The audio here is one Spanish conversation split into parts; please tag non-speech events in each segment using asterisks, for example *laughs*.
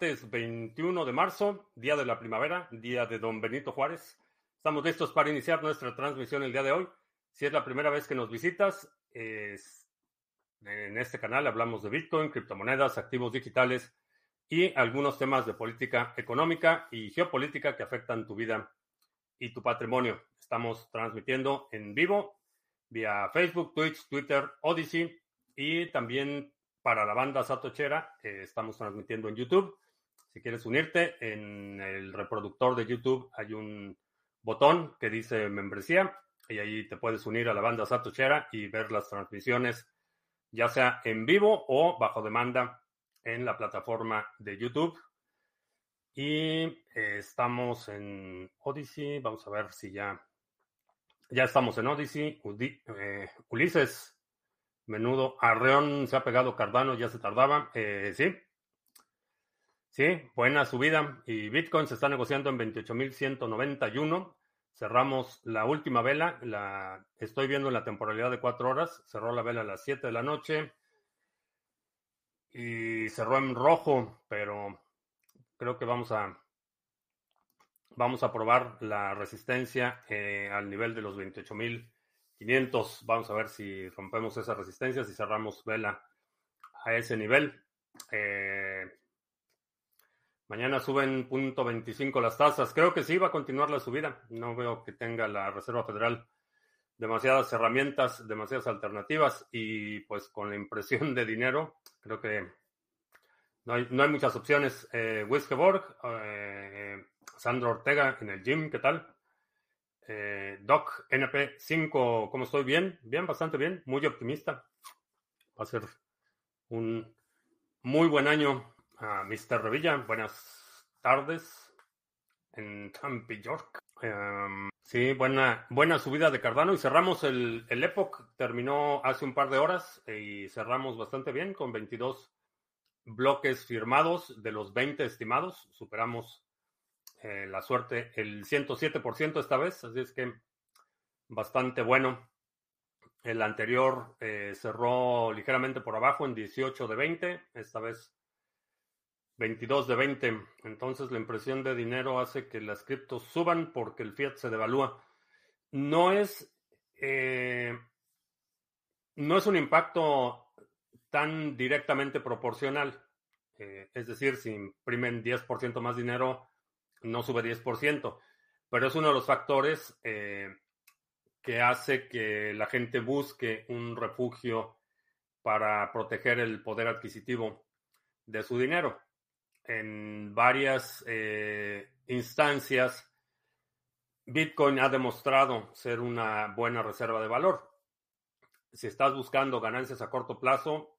martes 21 de marzo, día de la primavera, día de Don Benito Juárez. Estamos listos para iniciar nuestra transmisión el día de hoy. Si es la primera vez que nos visitas, es, en este canal hablamos de Bitcoin, criptomonedas, activos digitales y algunos temas de política económica y geopolítica que afectan tu vida y tu patrimonio. Estamos transmitiendo en vivo vía Facebook, Twitch, Twitter, Odyssey y también para la banda Satochera. Eh, estamos transmitiendo en YouTube. Si quieres unirte, en el reproductor de YouTube hay un botón que dice membresía y ahí te puedes unir a la banda Satochera y ver las transmisiones, ya sea en vivo o bajo demanda en la plataforma de YouTube. Y eh, estamos en Odyssey. Vamos a ver si ya. Ya estamos en Odyssey. Eh, Ulises Menudo. Arreón se ha pegado Cardano, ya se tardaba. Eh, sí. Sí, buena subida. Y Bitcoin se está negociando en 28.191. Cerramos la última vela. La, estoy viendo la temporalidad de cuatro horas. Cerró la vela a las 7 de la noche. Y cerró en rojo, pero creo que vamos a vamos a probar la resistencia eh, al nivel de los 28.000 500. Vamos a ver si rompemos esa resistencia, si cerramos vela a ese nivel. Eh, mañana suben punto 25 las tasas. Creo que sí va a continuar la subida. No veo que tenga la Reserva Federal demasiadas herramientas, demasiadas alternativas y pues con la impresión de dinero, creo que no hay, no hay muchas opciones. Eh, Wiskeborg, eh, Sandro Ortega en el gym, ¿qué tal? Eh, Doc NP5, ¿cómo estoy? Bien, bien, bastante bien, muy optimista. Va a ser un muy buen año Mr. Revilla. Buenas tardes en Tampa, York. Em, sí, buena, buena subida de Cardano y cerramos el, el Epoch. Terminó hace un par de horas y cerramos bastante bien con 22 bloques firmados de los 20 estimados. Superamos eh, la suerte el 107% esta vez, así es que bastante bueno. El anterior eh, cerró ligeramente por abajo en 18 de 20, esta vez 22 de 20. Entonces la impresión de dinero hace que las criptos suban porque el fiat se devalúa. No es, eh, no es un impacto tan directamente proporcional. es decir, si imprimen 10% más dinero, no sube 10%, pero es uno de los factores eh, que hace que la gente busque un refugio para proteger el poder adquisitivo de su dinero. En varias eh, instancias, Bitcoin ha demostrado ser una buena reserva de valor. Si estás buscando ganancias a corto plazo,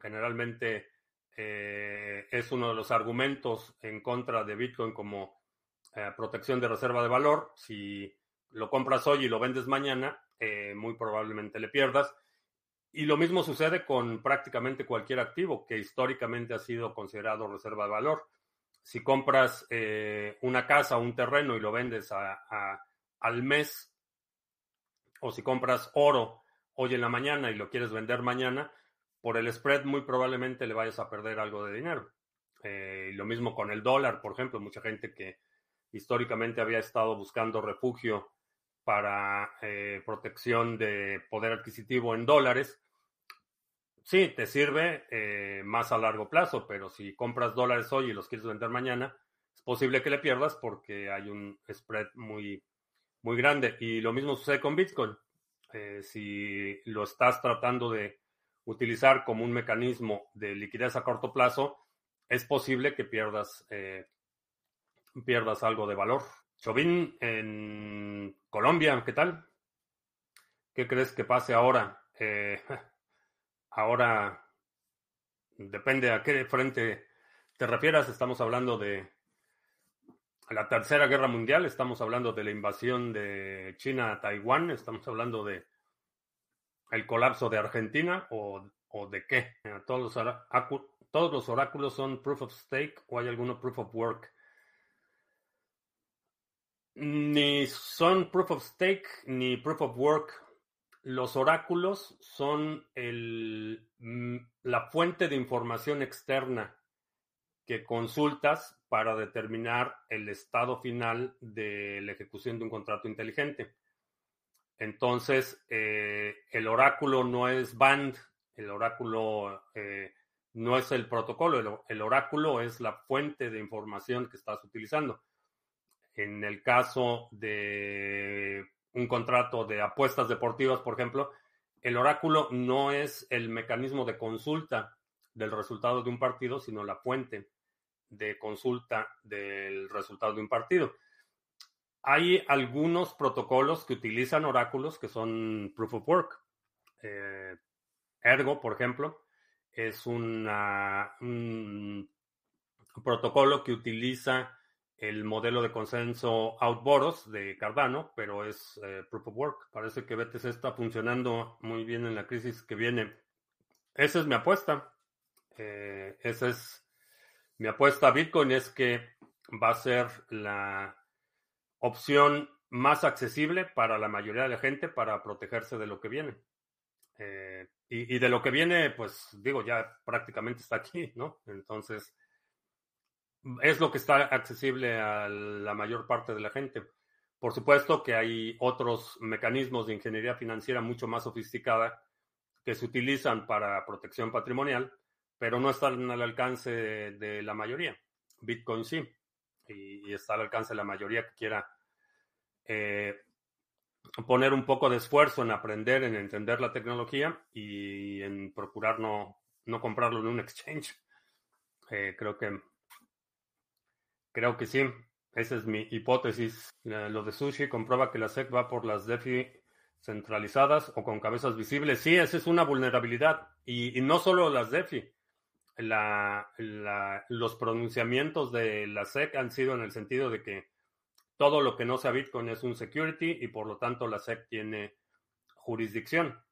generalmente eh, es uno de los argumentos en contra de Bitcoin como eh, protección de reserva de valor. Si lo compras hoy y lo vendes mañana, muy probablemente le pierdas. Y lo mismo sucede con prácticamente cualquier activo que históricamente ha sido considerado reserva de valor. Si compras una casa o un terreno y lo vendes al mes, o si compras oro hoy en la mañana y lo quieres vender mañana, por el spread muy probablemente le vayas a perder algo de dinero. Eh, lo mismo con el dólar, por ejemplo, mucha gente que históricamente había estado buscando refugio para eh, protección de poder adquisitivo en dólares. Sí, te sirve eh, más a largo plazo, pero si compras dólares hoy y los quieres vender mañana, es posible que le pierdas porque hay un spread muy, muy grande. Y lo mismo sucede con Bitcoin. si lo estás tratando de utilizar como un mecanismo de liquidez a corto plazo, es posible que pierdas, eh, pierdas algo de valor. Chauvin en Colombia, ¿qué tal? ¿Qué crees que pase ahora? Eh, *laughs* ahora depende a qué frente te refieras. Estamos hablando de la Tercera Guerra Mundial, estamos hablando de la invasión de China a Taiwán, estamos hablando de el colapso de Argentina o, de qué? Todos los, todos los oráculos son proof of stake o hay alguno proof of work. Ni son proof of stake ni proof of work. Los oráculos son el, mm, la fuente de información externa que consultas para determinar el estado final de la ejecución de un contrato inteligente. Entonces, eh, el oráculo no es band, el oráculo eh, no es el protocolo, el, oráculo es la fuente de información que estás utilizando. En el caso de un contrato de apuestas deportivas, por ejemplo, el oráculo no es el mecanismo de consulta del resultado de un partido, sino la fuente de consulta del resultado de un partido. Hay algunos protocolos que utilizan oráculos que son proof of work. Eh, Ergo, por ejemplo, es un protocolo que utiliza el modelo de consenso Outboros de Cardano, pero es eh, proof of work. Parece que BTC está funcionando muy bien en la crisis que viene. Esa es mi apuesta. Eh, esa es mi apuesta a Bitcoin, es que va a ser la opción más accesible para la mayoría de la gente para protegerse de lo que viene. Eh, y, y, de lo que viene, pues digo, ya prácticamente está aquí, ¿no? Entonces, es lo que está accesible a la mayor parte de la gente. Por supuesto que hay otros mecanismos de ingeniería financiera mucho más sofisticada que se utilizan para protección patrimonial, pero no están al alcance de, la mayoría. Bitcoin sí, y, está al alcance de la mayoría que quiera eh, poner un poco de esfuerzo en aprender, en entender la tecnología y en procurar no, no comprarlo en un *laughs* exchange. Eh, creo que Creo que sí. Esa es mi hipótesis. Lo de Sushi comprueba que la SEC va por las DeFi centralizadas o con cabezas visibles. Sí, esa es una vulnerabilidad. Y, no solo las DeFi. los pronunciamientos de la SEC han sido en el sentido de que todo lo que no sea Bitcoin es un security y por lo tanto la SEC tiene jurisdicción.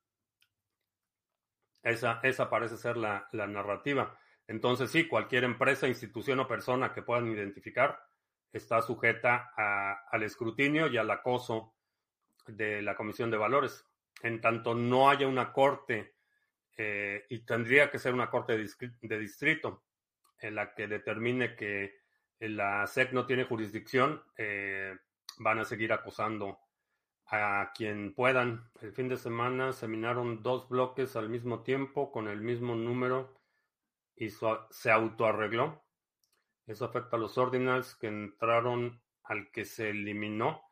Esa, esa parece ser la narrativa. Entonces, sí, cualquier empresa, institución o persona que puedan identificar está sujeta al escrutinio y al acoso de la Comisión de Valores. En tanto no haya una corte, eh, y tendría que ser una corte de distrito, en la que determine que la SEC no tiene jurisdicción, eh, van a seguir acosando a quien puedan. El fin de semana se minaron dos bloques al mismo tiempo con el mismo número y se autoarregló. Eso afecta a los ordinals que entraron al que se eliminó.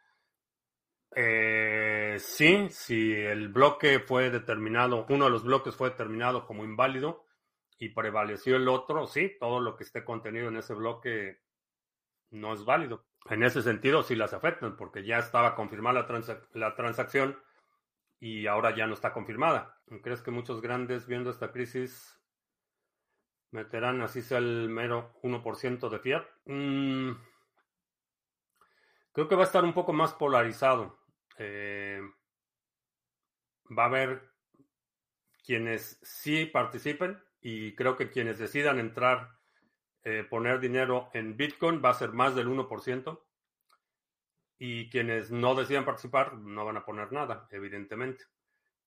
Eh, sí, si el bloque fue determinado, uno de los bloques fue determinado como inválido y prevaleció el otro, sí, todo lo que esté contenido en ese bloque no es válido. En ese sentido, sí las afectan, porque ya estaba confirmada la, la transacción y ahora ya no está confirmada. ¿Crees que muchos grandes viendo esta crisis meterán así sea el mero 1% de fiat. Mm, creo que va a estar un poco más polarizado. Eh, va a haber quienes sí participen y creo que quienes decidan entrar, eh, poner dinero en Bitcoin va a ser más del 1%. Y quienes no decidan participar no van a poner nada, evidentemente.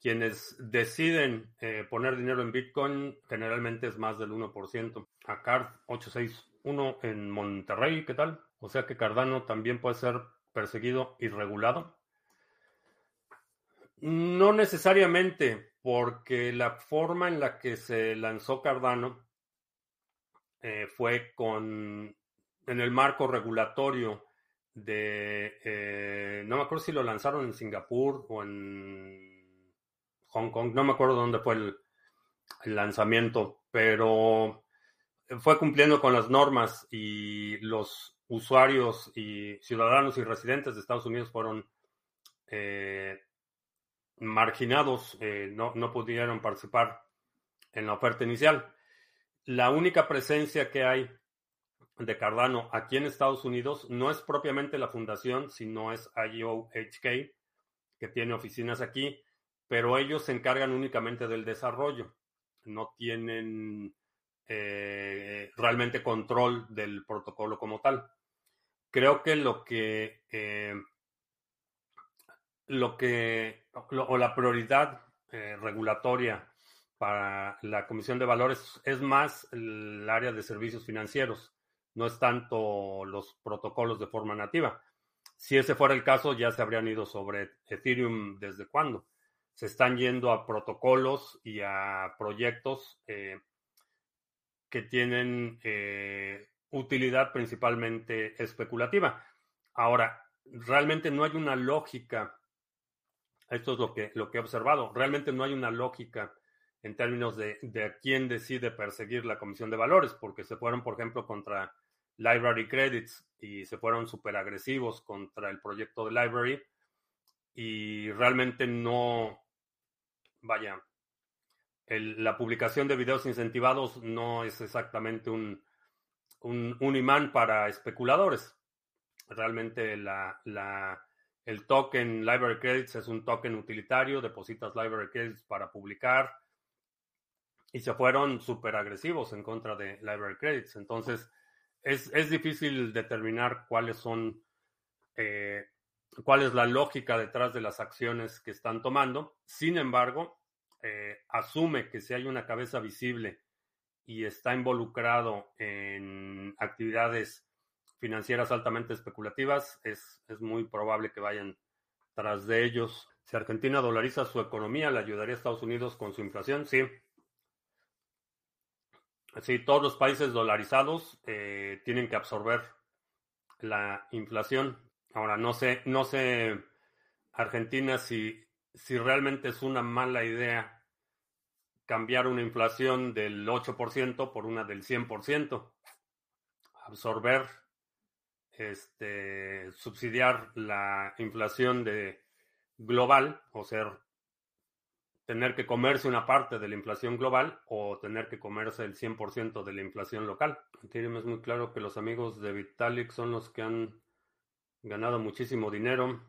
Quienes deciden eh, poner dinero en Bitcoin generalmente es más del 1%. A Card 861 en Monterrey, ¿qué tal? O sea que Cardano también puede ser perseguido y regulado. No necesariamente, porque la forma en la que se lanzó Cardano eh, fue con en el marco regulatorio de eh, no me acuerdo si lo lanzaron en Singapur o en Hong Kong, no me acuerdo dónde fue el, lanzamiento, pero fue cumpliendo con las normas y los usuarios y ciudadanos y residentes de Estados Unidos fueron eh, marginados, eh, no, no, pudieron participar en la oferta inicial. La única presencia que hay de Cardano aquí en Estados Unidos no es propiamente la fundación, sino es IOHK, que tiene oficinas aquí pero ellos se encargan únicamente del desarrollo, no tienen eh, realmente control del protocolo como tal. Creo que lo que eh, lo que o la prioridad eh, regulatoria para la Comisión de Valores es más el área de servicios financieros, no es tanto los protocolos de forma nativa. Si ese fuera el caso, ya se habrían ido sobre Ethereum desde cuándo. Se están yendo a protocolos y a proyectos eh, que tienen eh, utilidad principalmente especulativa. Ahora, realmente no hay una lógica, esto es lo que, lo que he observado, realmente no hay una lógica en términos de, de quién decide perseguir la comisión de valores, porque se fueron, por ejemplo, contra Library Credits y se fueron súper agresivos contra el proyecto de Library y realmente no, vaya, la publicación de videos incentivados no es exactamente un, un, imán para especuladores. Realmente el token Library Credits es un token utilitario, depositas Library Credits para publicar y se fueron súper agresivos en contra de Library Credits. Entonces, es, es difícil determinar cuáles son, eh, cuál es la lógica detrás de las acciones que están tomando. Sin embargo, eh, asume que si hay una cabeza visible y está involucrado en actividades financieras altamente especulativas, es, es muy probable que vayan tras de ellos. Si Argentina dolariza su economía, ¿le ayudaría a Estados Unidos con su inflación? Sí. Sí, todos los países dolarizados eh, tienen que absorber la inflación. Ahora, no sé, no sé, Argentina, si si realmente es una mala idea cambiar una inflación del 8% por una del 100%, absorber, este, subsidiar la inflación de global, o sea, tener que comerse una parte de la inflación global o tener que comerse el 100% de la inflación local. Ethereum es muy claro que los amigos de Vitalik son los que han ganado muchísimo dinero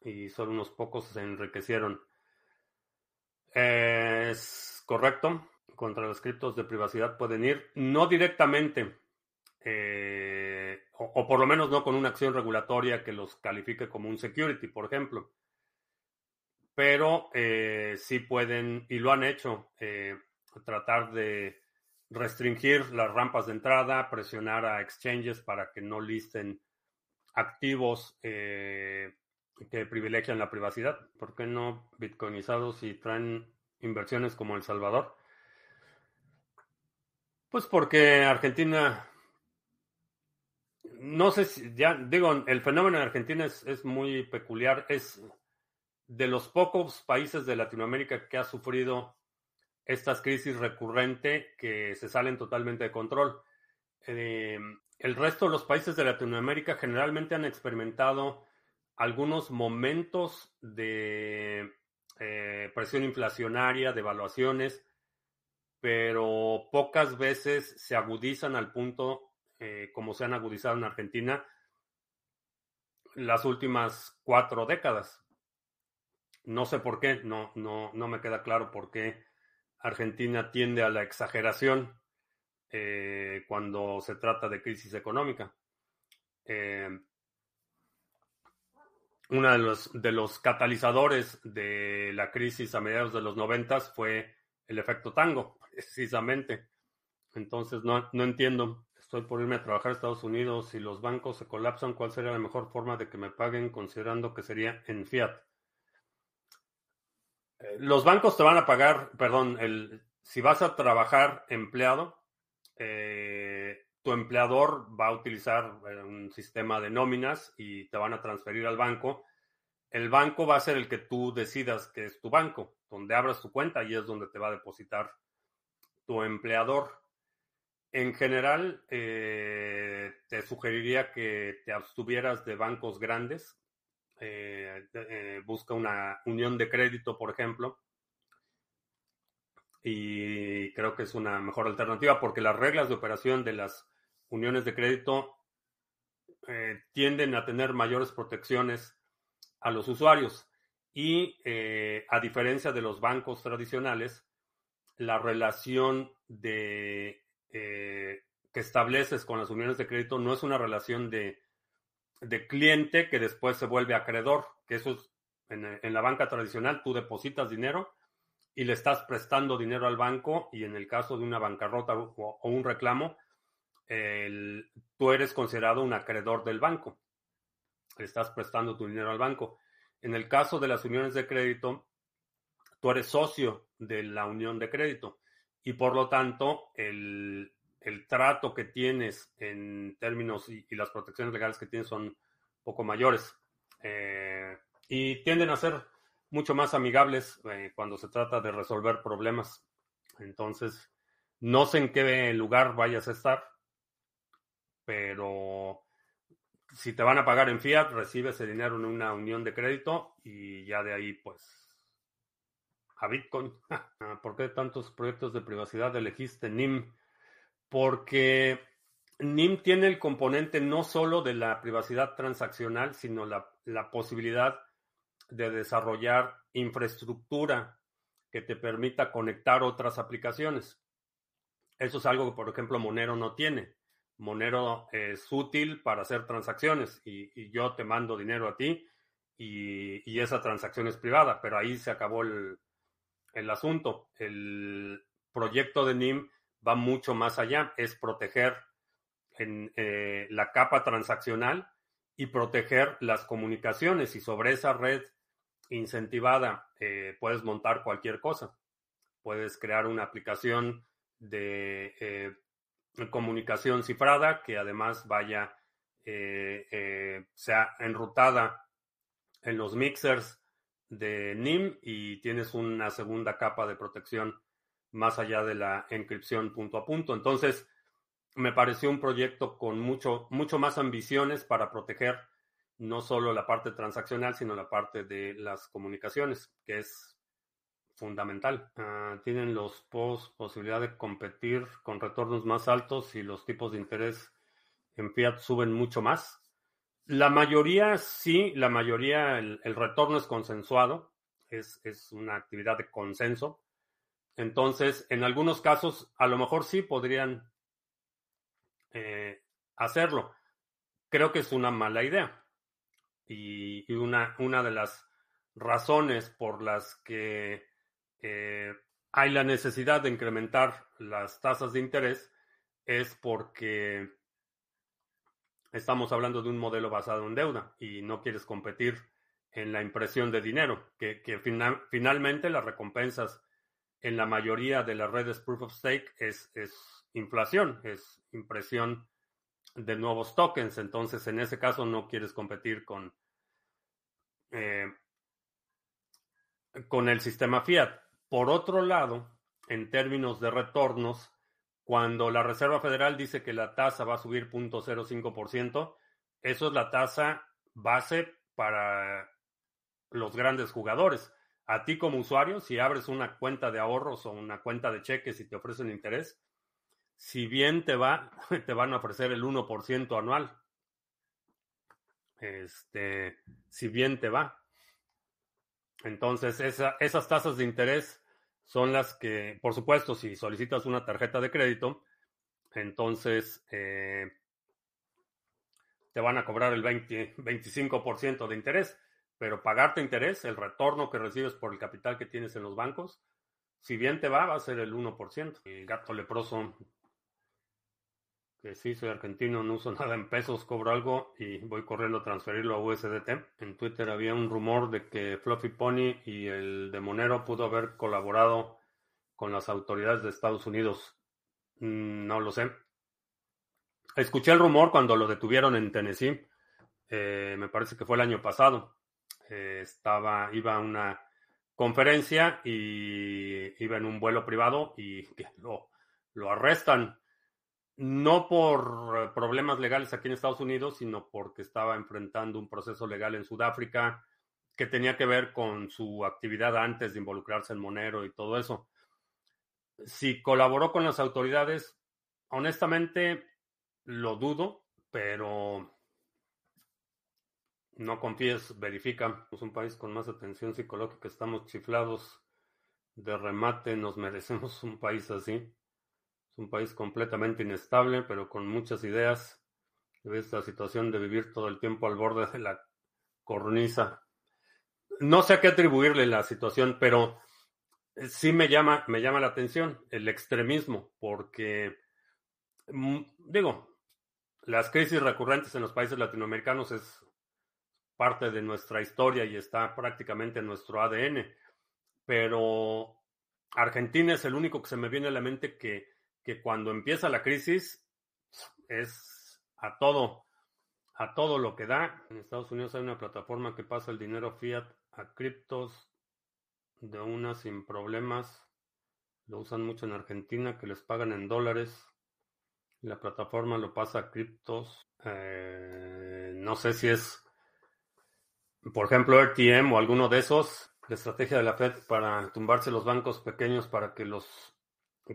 y solo unos pocos se enriquecieron. Es correcto. Contra los criptos de privacidad pueden ir, no directamente, eh, o, por lo menos no con una acción regulatoria que los califique como un security, por ejemplo. Pero eh, sí pueden, y lo han hecho, eh, tratar de restringir las rampas de entrada, presionar a exchanges para que no listen activos que privilegian la privacidad. ¿Por qué no bitcoinizados y traen inversiones como El Salvador? Pues porque Argentina, no sé si, ya digo, el fenómeno en Argentina es, es muy peculiar, es de los pocos países de Latinoamérica que ha sufrido estas crisis recurrente que se salen totalmente de control. Eh, el resto de los países de Latinoamérica generalmente han experimentado algunos momentos de eh, presión inflacionaria, de evaluaciones, pero pocas veces se agudizan al punto eh, como se han agudizado en Argentina las últimas cuatro décadas. No sé por qué, no, no, no me queda claro por qué Argentina tiende a la exageración eh, cuando se trata de crisis económica uno de los, catalizadores de la crisis a mediados de los noventas fue el efecto tango, *laughs* precisamente. Entonces, no, no entiendo. Estoy por irme a trabajar a Estados Unidos. Si los bancos se colapsan, ¿cuál sería la mejor forma de que me paguen considerando que sería en fiat? Eh, los bancos te van a pagar, perdón, si vas a trabajar empleado, eh, tu empleador va a utilizar eh, un sistema de nóminas y te van a transferir al banco. El banco va a ser el que tú decidas que es tu banco, donde abras tu cuenta y es donde te va a depositar tu empleador. En general, eh, te sugeriría que te abstuvieras de bancos grandes. Busca una unión de crédito, por ejemplo, y creo que es una mejor alternativa porque las reglas de operación de las uniones de crédito eh, tienden a tener mayores protecciones a los usuarios. Y eh, a diferencia de los bancos tradicionales, la relación de, eh, que estableces con las uniones de crédito no es una relación de, de cliente que después se vuelve acreedor, que eso es en, en la banca tradicional, tú depositas dinero y le estás prestando dinero al banco y en el caso de una bancarrota o, un reclamo, tú eres considerado un acreedor del banco. Estás prestando tu dinero al banco. En el caso de las uniones de crédito, tú eres socio de la unión de crédito y por lo tanto el, trato que tienes en términos y, las protecciones legales que tienes son poco mayores eh, y tienden a ser mucho más amigables eh, cuando se trata de resolver problemas. Entonces, no sé en qué lugar vayas a estar, pero si te van a pagar en fiat, recibes el dinero en una unión de crédito y ya de ahí, pues, a Bitcoin. *laughs* ¿Por qué tantos proyectos de privacidad elegiste NIM? Porque NIM tiene el componente no solo de la privacidad transaccional, sino la, la posibilidad de desarrollar infraestructura que te permita conectar otras aplicaciones. Eso es algo que, por ejemplo, Monero no tiene. Monero es útil para hacer transacciones y, yo te mando dinero a ti y, esa transacción es privada, pero ahí se acabó el, asunto. El proyecto de NIM va mucho más allá, es proteger eh, la capa transaccional y proteger las comunicaciones y sobre esa red incentivada, eh, puedes montar cualquier cosa. Puedes crear una aplicación de eh, comunicación cifrada que además vaya, eh, sea enrutada en los mixers de NIM y tienes una segunda capa de protección más allá de la encripción punto a punto. Entonces, me pareció un proyecto con mucho, mucho más ambiciones para proteger no solo la parte transaccional, sino la parte de las comunicaciones, que es fundamental. Ah, tienen los POS posibilidad de competir con retornos más altos y los tipos de interés en fiat suben mucho más. La mayoría sí, la mayoría, el, retorno es consensuado, es, una actividad de consenso. Entonces, en algunos casos, a lo mejor sí podrían eh, hacerlo. Creo que es una mala idea y, una, una, de las razones por las que eh, hay la necesidad de incrementar las tasas de interés es porque estamos hablando de un modelo basado en deuda y no quieres competir en la impresión de dinero, que, finalmente las recompensas en la mayoría de las redes proof of stake es, es inflación, es impresión de nuevos tokens. Entonces, en ese caso, no quieres competir con, eh, con el sistema fiat. Por otro lado, en términos de retornos, cuando la Reserva Federal dice que la tasa va a subir 0.05%, eso es la tasa base para los grandes jugadores. A ti como usuario, si abres una cuenta de ahorros o una cuenta de cheques y te ofrecen interés, si bien te va, *laughs* te van a ofrecer el 1% anual. Este, si bien te va. Entonces, esas tasas de interés son las que, por supuesto, si solicitas una tarjeta de crédito, entonces eh, te van a cobrar el 20, 25% de interés, pero pagarte interés, el retorno que recibes por el capital que tienes en los bancos, si bien te va, va a ser el 1%. El gato leproso que sí, soy argentino, no uso *laughs* nada en pesos, cobro algo y voy corriendo a transferirlo a USDT. En Twitter había un rumor de que Fluffy Pony y el de Monero pudo haber colaborado con las autoridades de Estados Unidos. Mm, no lo sé. Escuché el rumor cuando lo detuvieron en Tennessee. Eh, me parece que fue el año pasado. Eh, estaba, iba a una conferencia y iba en un vuelo privado y *laughs* lo, lo arrestan no por problemas legales aquí en Estados Unidos, sino porque estaba enfrentando un proceso legal en Sudáfrica que tenía que ver con su actividad antes de involucrarse en Monero y todo eso. Si colaboró con las autoridades, honestamente lo dudo, pero no confíes, verifica. Es un país con más atención psicológica, estamos chiflados de remate, nos merecemos un país así un país completamente inestable, pero con muchas ideas. Esta situación de vivir todo el tiempo al borde de la cornisa. No sé a qué atribuirle la situación, pero sí me llama, me llama la atención el extremismo, porque, mm, digo, las crisis recurrentes en los países latinoamericanos es parte de nuestra historia y está prácticamente en nuestro ADN, pero Argentina es el único que se me viene a la mente que, que cuando empieza la crisis es a todo, a todo lo que da. En Estados Unidos hay una plataforma que pasa el dinero fiat a criptos de una sin problemas. Lo usan mucho en Argentina, que les pagan en dólares. La plataforma lo pasa a criptos. Eh, no sé si es, por ejemplo, RTM o alguno de esos. La estrategia de la Fed para tumbarse los bancos pequeños para que los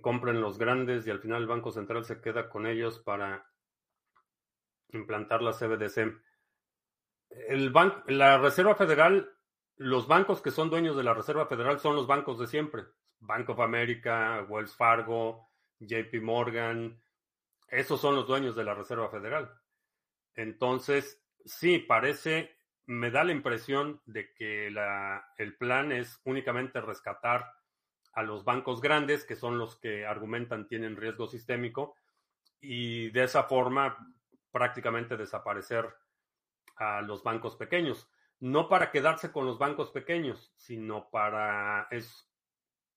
compren los grandes y al final el Banco Central se queda con ellos para implantar la CBDC. El la Reserva Federal los bancos que son dueños de la Reserva Federal son los bancos de siempre. Bank of America, Wells Fargo, JP Morgan, esos son los dueños de la Reserva Federal. Entonces, sí, parece, me da la impresión de que la, el plan es únicamente rescatar a los bancos grandes, que son los que argumentan tienen riesgo sistémico, y de esa forma prácticamente desaparecer a los bancos pequeños no para quedarse con los bancos pequeños, sino para es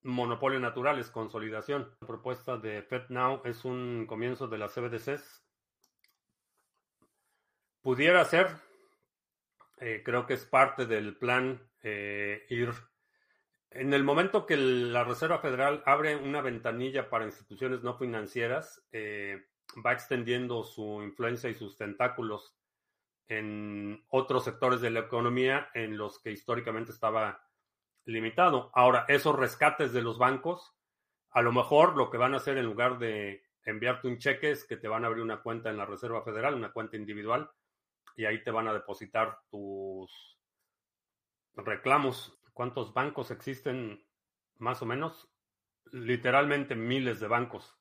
monopolio natural, es consolidación. La propuesta de FedNow es un comienzo de las CBDCs. Pudiera ser, eh, creo que es parte del plan eh, ir. En el momento que la Reserva Federal abre una ventanilla para instituciones no financieras, eh, va extendiendo su influencia y sus tentáculos en otros sectores de la economía en los que históricamente estaba limitado. Ahora, esos rescates de los bancos, a lo mejor lo que van a hacer en lugar de enviarte un cheque es que te van a abrir una cuenta en la Reserva Federal, una cuenta individual, y ahí te van a depositar tus reclamos. ¿Cuántos bancos existen? Más o menos. Literalmente miles de bancos.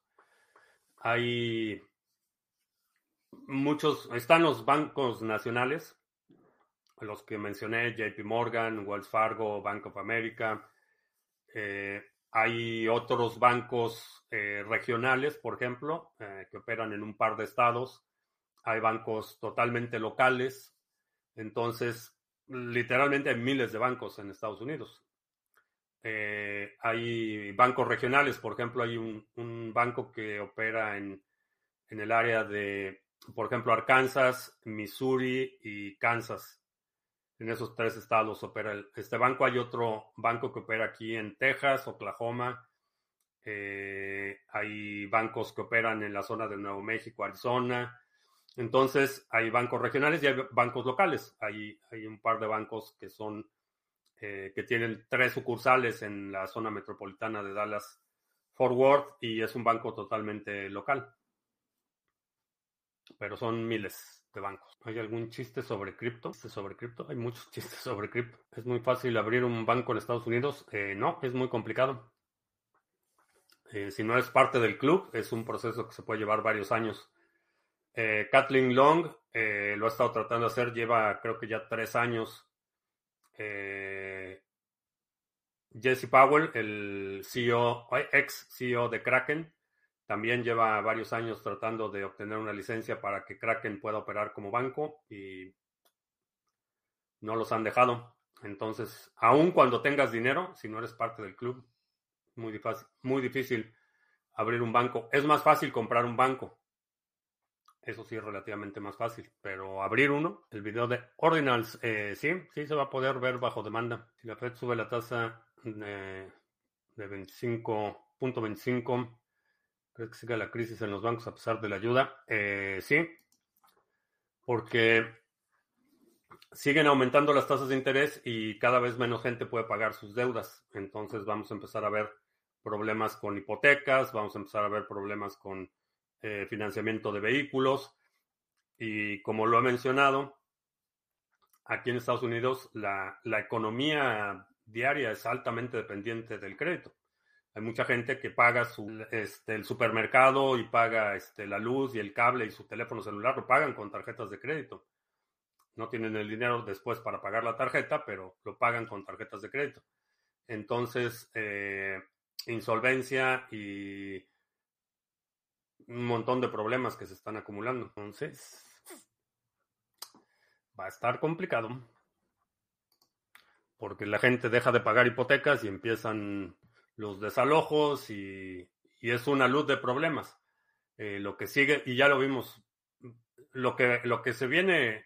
Hay muchos, están los bancos nacionales, los que mencioné, JP Morgan, Wells Fargo, Bank of America. Eh, hay otros bancos eh, regionales, por ejemplo, eh, que operan en un par de estados. Hay bancos totalmente locales. Entonces, literalmente hay miles de bancos en Estados Unidos. hay bancos regionales, por ejemplo, hay un, banco que opera en, en el área de por ejemplo, Arkansas, Missouri y Kansas. En esos tres estados opera este banco. Hay otro banco que opera aquí en Texas, Oklahoma. Eh, hay bancos que operan en la zona de Nuevo México, Arizona. Entonces, hay bancos regionales y hay bancos locales. Hay, un par de bancos que son eh, que tienen tres sucursales en la zona metropolitana de Dallas Fort Worth y es un banco totalmente local pero son miles de bancos. ¿Hay algún chiste sobre cripto? sobre cripto? Hay muchos *laughs* chistes sobre cripto. ¿Es muy fácil abrir un banco en Estados Unidos? Eh, no, es muy complicado. Eh, si no eres parte del club, es un proceso que se puede llevar varios años. Eh, Kathleen Long lo ha estado tratando de hacer, lleva creo que ya tres años. Jesse Powell, el CEO, ex CEO de Kraken, también lleva varios años tratando de obtener una licencia para que Kraken pueda operar como banco y no los han dejado. Entonces, aun cuando tengas dinero, si no eres parte del club, muy muy difícil abrir un banco. Es más fácil comprar un banco. Eso sí es relativamente más fácil. Pero abrir uno, el video de Ordinals, eh, sí, sí se va a poder ver bajo demanda. Si la Fed sube la tasa de, de 25.25 ¿Crees que siga la crisis en los bancos a pesar de la ayuda? Eh, sí, porque siguen aumentando las tasas de interés y cada vez menos gente puede pagar sus deudas. Entonces vamos a empezar a ver problemas con hipotecas, vamos a empezar a ver problemas con eh, financiamiento de vehículos. Y como lo he mencionado, aquí en Estados Unidos la economía diaria es altamente dependiente del crédito. Hay mucha gente que paga su, este, el supermercado y paga este, la luz y el cable y su teléfono celular, lo pagan con tarjetas de crédito. No tienen el dinero después para pagar la tarjeta, pero lo pagan con tarjetas de crédito. Entonces, eh, insolvencia y un montón de problemas que se están acumulando. Entonces, va a estar complicado. Porque la gente deja de pagar hipotecas y empiezan los desalojos y, es una luz de problemas. Eh, lo que sigue, y ya lo vimos, lo que, lo que se viene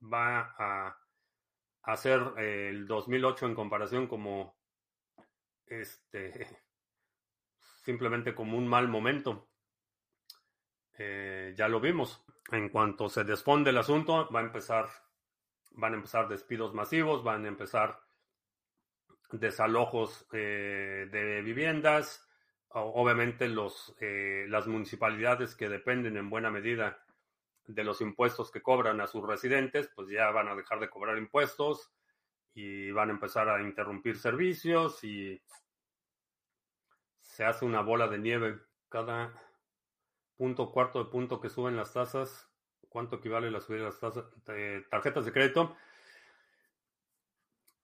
va a, hacer el 2008 en comparación como este *laughs* simplemente como un mal momento. Eh, ya lo vimos. En cuanto se desfonde el asunto, va a empezar, van a empezar despidos masivos, van a empezar desalojos eh, de viviendas. Obviamente los, eh, las municipalidades que dependen en buena medida de los impuestos que cobran a sus residentes, pues ya van a dejar de cobrar impuestos y van a empezar a interrumpir servicios y se hace una bola de nieve. Cada punto cuarto de punto que suben las tasas, ¿cuánto equivale la subida de las tasas de tarjetas de crédito?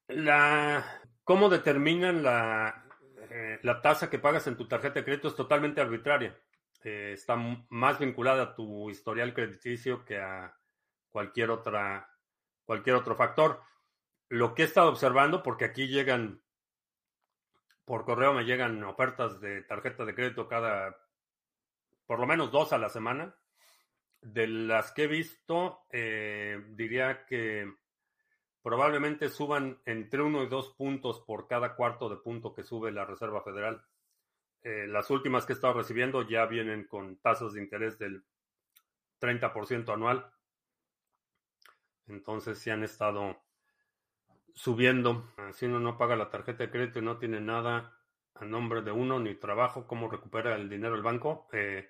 La, ¿Cómo determinan la, eh, la tasa que pagas en tu tarjeta de crédito? Es totalmente arbitraria. Eh, está más vinculada a tu historial crediticio que a cualquier otra cualquier otro factor. Lo que he estado observando, porque aquí llegan por correo me llegan ofertas de tarjeta de crédito cada por lo menos dos a la semana. De las que he visto, eh, diría que probablemente suban entre uno y dos puntos por cada cuarto de punto que sube la Reserva Federal. Eh, las últimas que he estado recibiendo ya vienen con tasas de interés del 30% anual. Entonces sí han estado subiendo. Si uno no paga la tarjeta de crédito y no tiene nada a nombre de uno ni trabajo, ¿cómo recupera el dinero el banco? Eh,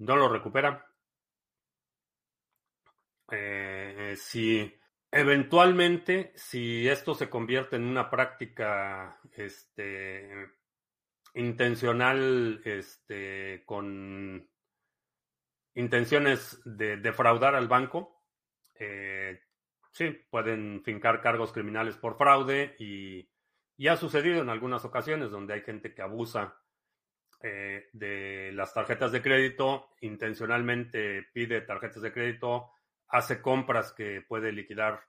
no lo recupera. Eh, si Eventualmente, si esto se convierte en una práctica este, intencional, este, con intenciones de defraudar al banco, eh, sí, pueden fincar cargos criminales por fraude y, ha sucedido en algunas ocasiones donde hay gente que abusa eh, de las tarjetas de crédito, intencionalmente pide tarjetas de crédito hace compras que puede liquidar,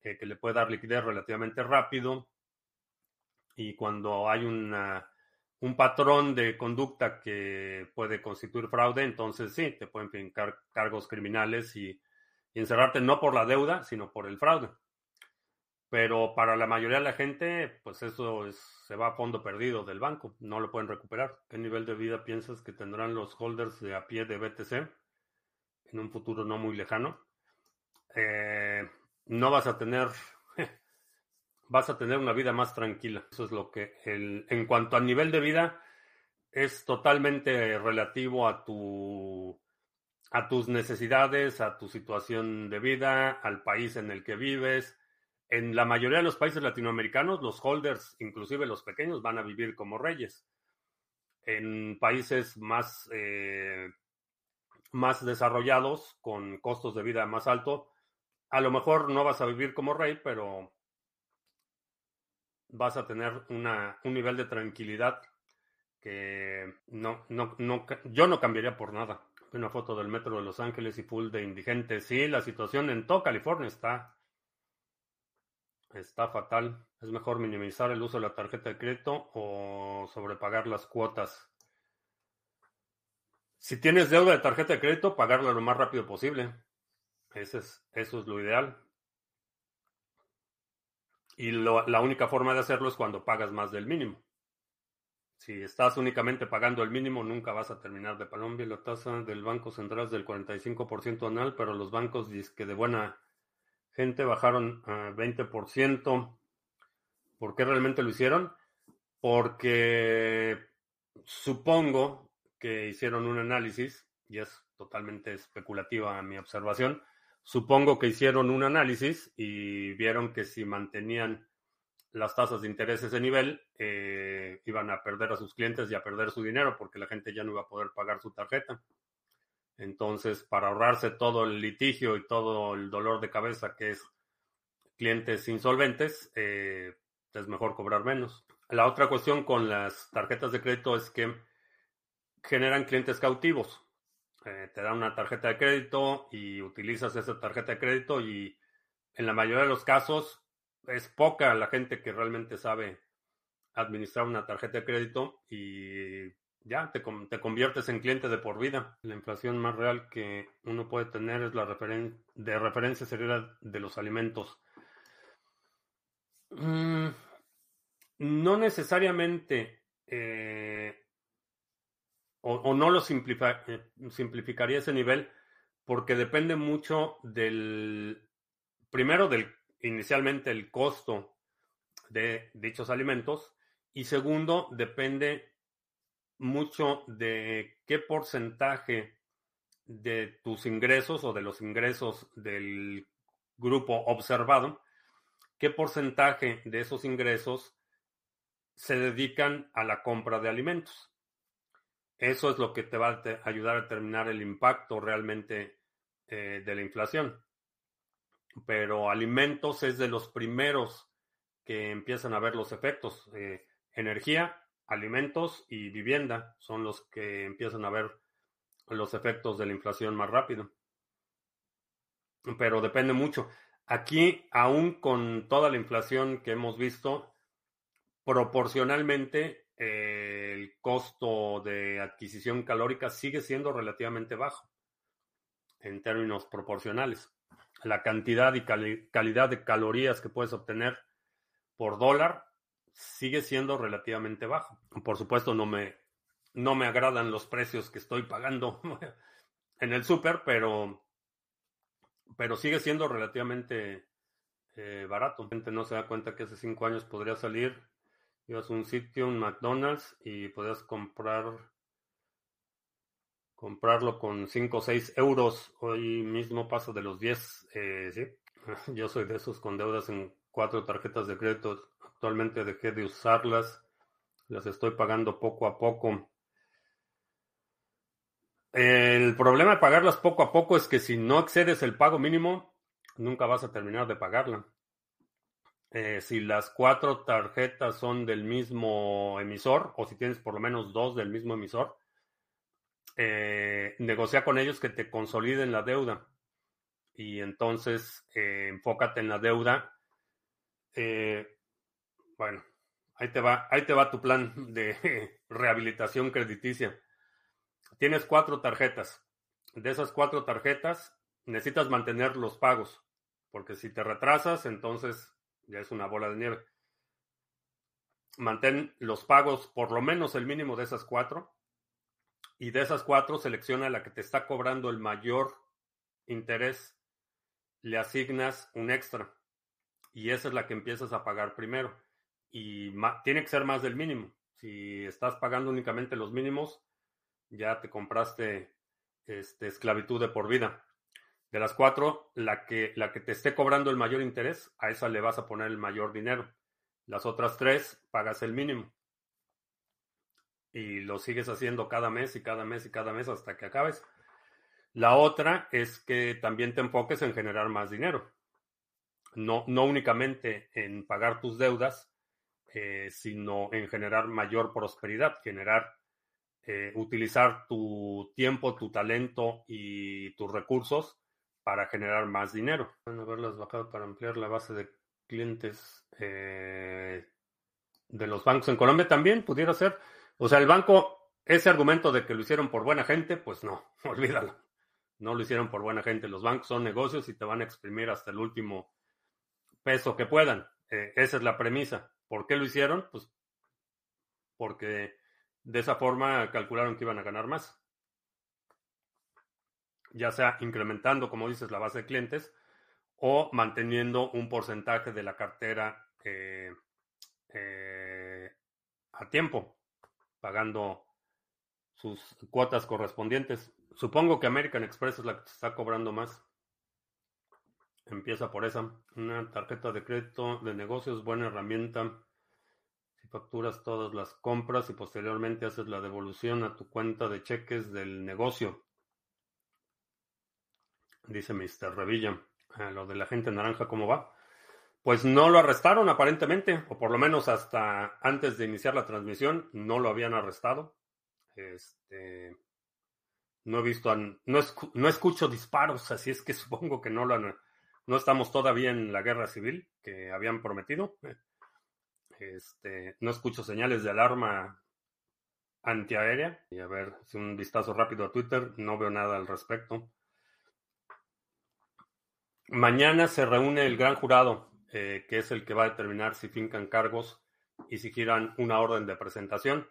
que le puede dar liquidez relativamente rápido. Y cuando hay una, un patrón de conducta que puede constituir fraude, entonces sí, te pueden fincar cargos criminales y, encerrarte no por la deuda, sino por el fraude. Pero para la mayoría de la gente, pues eso se va a fondo perdido del banco, no lo pueden recuperar. ¿Qué nivel de vida piensas que tendrán los holders de a pie de BTC? en un futuro no muy lejano, eh, no vas a tener, *laughs* vas a tener una vida más tranquila. Eso es lo que, el, en cuanto al nivel de vida, es totalmente relativo a tu, a tus necesidades, a tu situación de vida, al país en el que vives. En la mayoría de los países latinoamericanos, los holders, inclusive los pequeños, van a vivir como reyes. En países más eh, más desarrollados, con costos de vida más altos, a lo mejor no vas a vivir como rey, pero vas a tener una, un nivel de tranquilidad que no, no, no, yo no cambiaría por nada. Una foto del metro de Los Ángeles y full de indigentes. Sí, la situación en todo California está, está fatal. Es mejor minimizar el uso de la tarjeta de crédito o sobrepagar las cuotas. Si tienes deuda de tarjeta de crédito, pagarla lo más rápido posible. Eso es lo ideal. Y la única forma de hacerlo es cuando pagas más del mínimo. Si estás únicamente pagando el mínimo, nunca vas a terminar de Colombia. La tasa del Banco Central es del 45% anual, pero los bancos que de buena gente bajaron a 20%. ¿Por qué realmente lo hicieron? Porque supongo que hicieron un análisis, y es totalmente especulativa mi observación, supongo que hicieron un análisis y vieron que si mantenían las tasas de interés ese nivel, eh, iban a perder a sus clientes y a perder su dinero porque la gente ya no iba a poder pagar su tarjeta. Entonces, para ahorrarse todo el litigio y todo el dolor de cabeza que es clientes insolventes, eh, es mejor cobrar menos. La otra cuestión con las tarjetas de crédito es que generan clientes cautivos. Eh, te dan una tarjeta de crédito y utilizas esa tarjeta de crédito y en la mayoría de los casos es poca la gente que realmente sabe administrar una tarjeta de crédito y ya te, te conviertes en cliente de por vida. La inflación más real que uno puede tener es la de referencia sería de los alimentos. Mm, no necesariamente eh, o, no lo eh, simplificaría ese nivel porque depende mucho del, primero, del inicialmente el costo de dichos alimentos y segundo, depende mucho de qué porcentaje de tus ingresos o de los ingresos del grupo observado, qué porcentaje de esos ingresos se dedican a la compra de alimentos. Eso es lo que te va a ayudar a determinar el impacto realmente eh, de la inflación. Pero alimentos es de los primeros que empiezan a ver los efectos. Eh, energía, alimentos y vivienda son los que empiezan a ver los efectos de la inflación más rápido. Pero depende mucho. Aquí, aún con toda la inflación que hemos visto, proporcionalmente el costo de adquisición calórica sigue siendo relativamente bajo en términos proporcionales. La cantidad y calidad de calorías que puedes obtener por dólar sigue siendo relativamente bajo. Por supuesto, no me, no me agradan los precios que estoy pagando *laughs* en el súper, pero, pero sigue siendo relativamente eh, barato. La gente no se da cuenta que hace cinco años podría salir ibas a un sitio, un McDonald's, y podías comprar comprarlo con 5 o 6 euros. Hoy mismo paso de los 10. Eh, ¿sí? *laughs* Yo soy de esos con deudas en cuatro tarjetas de crédito. Actualmente dejé de usarlas. Las estoy pagando poco a poco. El problema de pagarlas poco a poco es que si no excedes el pago mínimo, nunca vas a terminar de pagarla. Eh, si las cuatro tarjetas son del mismo emisor o si tienes por lo menos dos del mismo emisor, eh, negocia con ellos que te consoliden la deuda y entonces eh, enfócate en la deuda. Bueno, ahí te va, ahí te va tu plan de *laughs* rehabilitación crediticia. Tienes cuatro tarjetas. De esas cuatro tarjetas necesitas mantener los pagos, porque si te retrasas, entonces ya es una bola de nieve. Mantén los pagos por lo menos el mínimo de esas cuatro. Y de esas cuatro selecciona la que te está cobrando el mayor interés. Le asignas un extra. Y esa es la que empiezas a pagar primero. Y tiene que ser más del mínimo. Si estás pagando únicamente los mínimos, ya te compraste este, esclavitud de por vida. De las cuatro, la que, la que te esté cobrando el mayor interés, a esa le vas a poner el mayor dinero. Las otras tres, pagas el mínimo. Y lo sigues haciendo cada mes y cada mes y cada mes hasta que acabes. La otra es que también te enfoques en generar más dinero. No, no únicamente en pagar tus deudas, eh, sino en generar mayor prosperidad, generar, eh, utilizar tu tiempo, tu talento y tus recursos para generar más dinero. Van a haberlas bajado para ampliar la base de clientes eh, de los bancos en Colombia también, pudiera ser. O sea, el banco, ese argumento de que lo hicieron por buena gente, pues no, *laughs* olvídalo. No lo hicieron por buena gente. Los bancos son negocios y te van a exprimir hasta el último peso que puedan. Eh, esa es la premisa. ¿Por qué lo hicieron? Pues porque de esa forma calcularon que iban a ganar más ya sea incrementando, como dices, la base de clientes o manteniendo un porcentaje de la cartera eh, eh, a tiempo, pagando sus cuotas correspondientes. Supongo que American Express es la que está cobrando más. Empieza por esa. Una tarjeta de crédito de negocios, buena herramienta. Si facturas todas las compras y posteriormente haces la devolución a tu cuenta de cheques del negocio. Dice Mr. Revilla. lo de la gente naranja, ¿cómo va? Pues no lo arrestaron aparentemente, o por lo menos hasta antes de iniciar la transmisión no lo habían arrestado. Este, no he visto, no, no escucho disparos, así es que *laughs* supongo que no lo han, no estamos todavía en la guerra civil que habían prometido. Este, no escucho señales de alarma antiaérea. Y a ver, si un vistazo rápido a Twitter, no veo nada al respecto. Mañana se reúne el gran jurado, eh, que es el que va a determinar si fincan cargos y si giran una orden de presentación.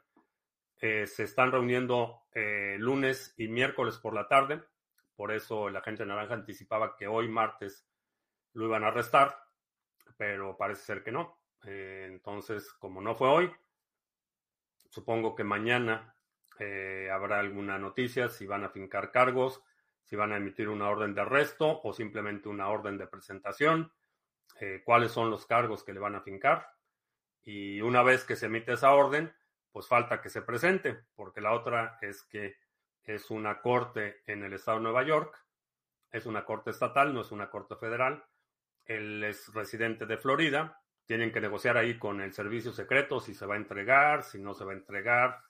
Eh, se están reuniendo eh, lunes y miércoles por la tarde. Por eso la gente naranja anticipaba que hoy martes lo iban a arrestar, pero parece ser que no. entonces, como no fue hoy, Supongo que mañana eh, habrá alguna noticia, si van a fincar cargos, si van a emitir una orden de arresto o simplemente una orden de presentación, eh, cuáles son los cargos que le van a fincar. Y una vez que se emite esa orden, pues falta que se presente, porque la otra es que es una corte en el estado de Nueva York, es una corte estatal, no es una corte federal. Él es residente de Florida, tienen que negociar ahí con el servicio secreto si se va a entregar, si no se va a entregar.